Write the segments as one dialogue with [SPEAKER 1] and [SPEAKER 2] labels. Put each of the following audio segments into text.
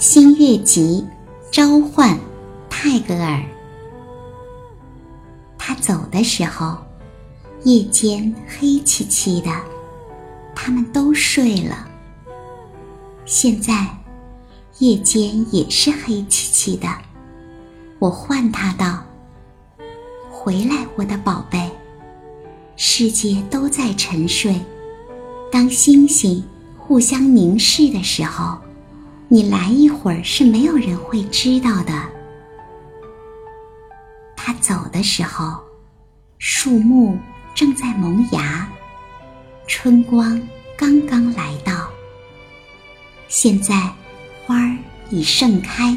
[SPEAKER 1] 新月集召唤泰戈尔。他走的时候，夜间黑漆漆的，他们都睡了。现在，夜间也是黑漆漆的。我唤他道：“回来，我的宝贝。世界都在沉睡，当星星互相凝视的时候，你来一会儿是没有人会知道的。”他走的时候，树木正在萌芽，春光刚刚来到。现在，花儿已盛开。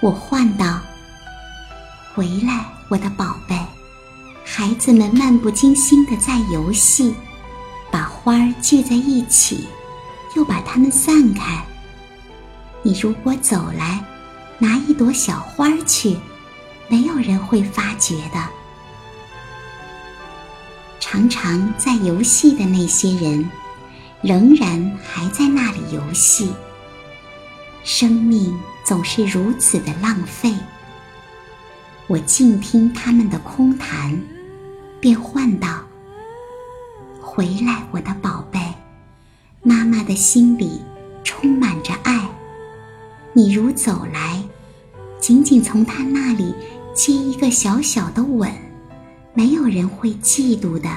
[SPEAKER 1] 我唤道：“回来，我的宝贝！”孩子们漫不经心的在游戏，把花儿聚在一起，又把它们散开。你如果走来，拿一朵小花去，没有人会发觉的。常常在游戏的那些人。仍然还在那里游戏。生命总是如此的浪费。我静听他们的空谈，便唤道：“回来，我的宝贝，妈妈的心里充满着爱。你如走来，仅仅从他那里接一个小小的吻，没有人会嫉妒的。”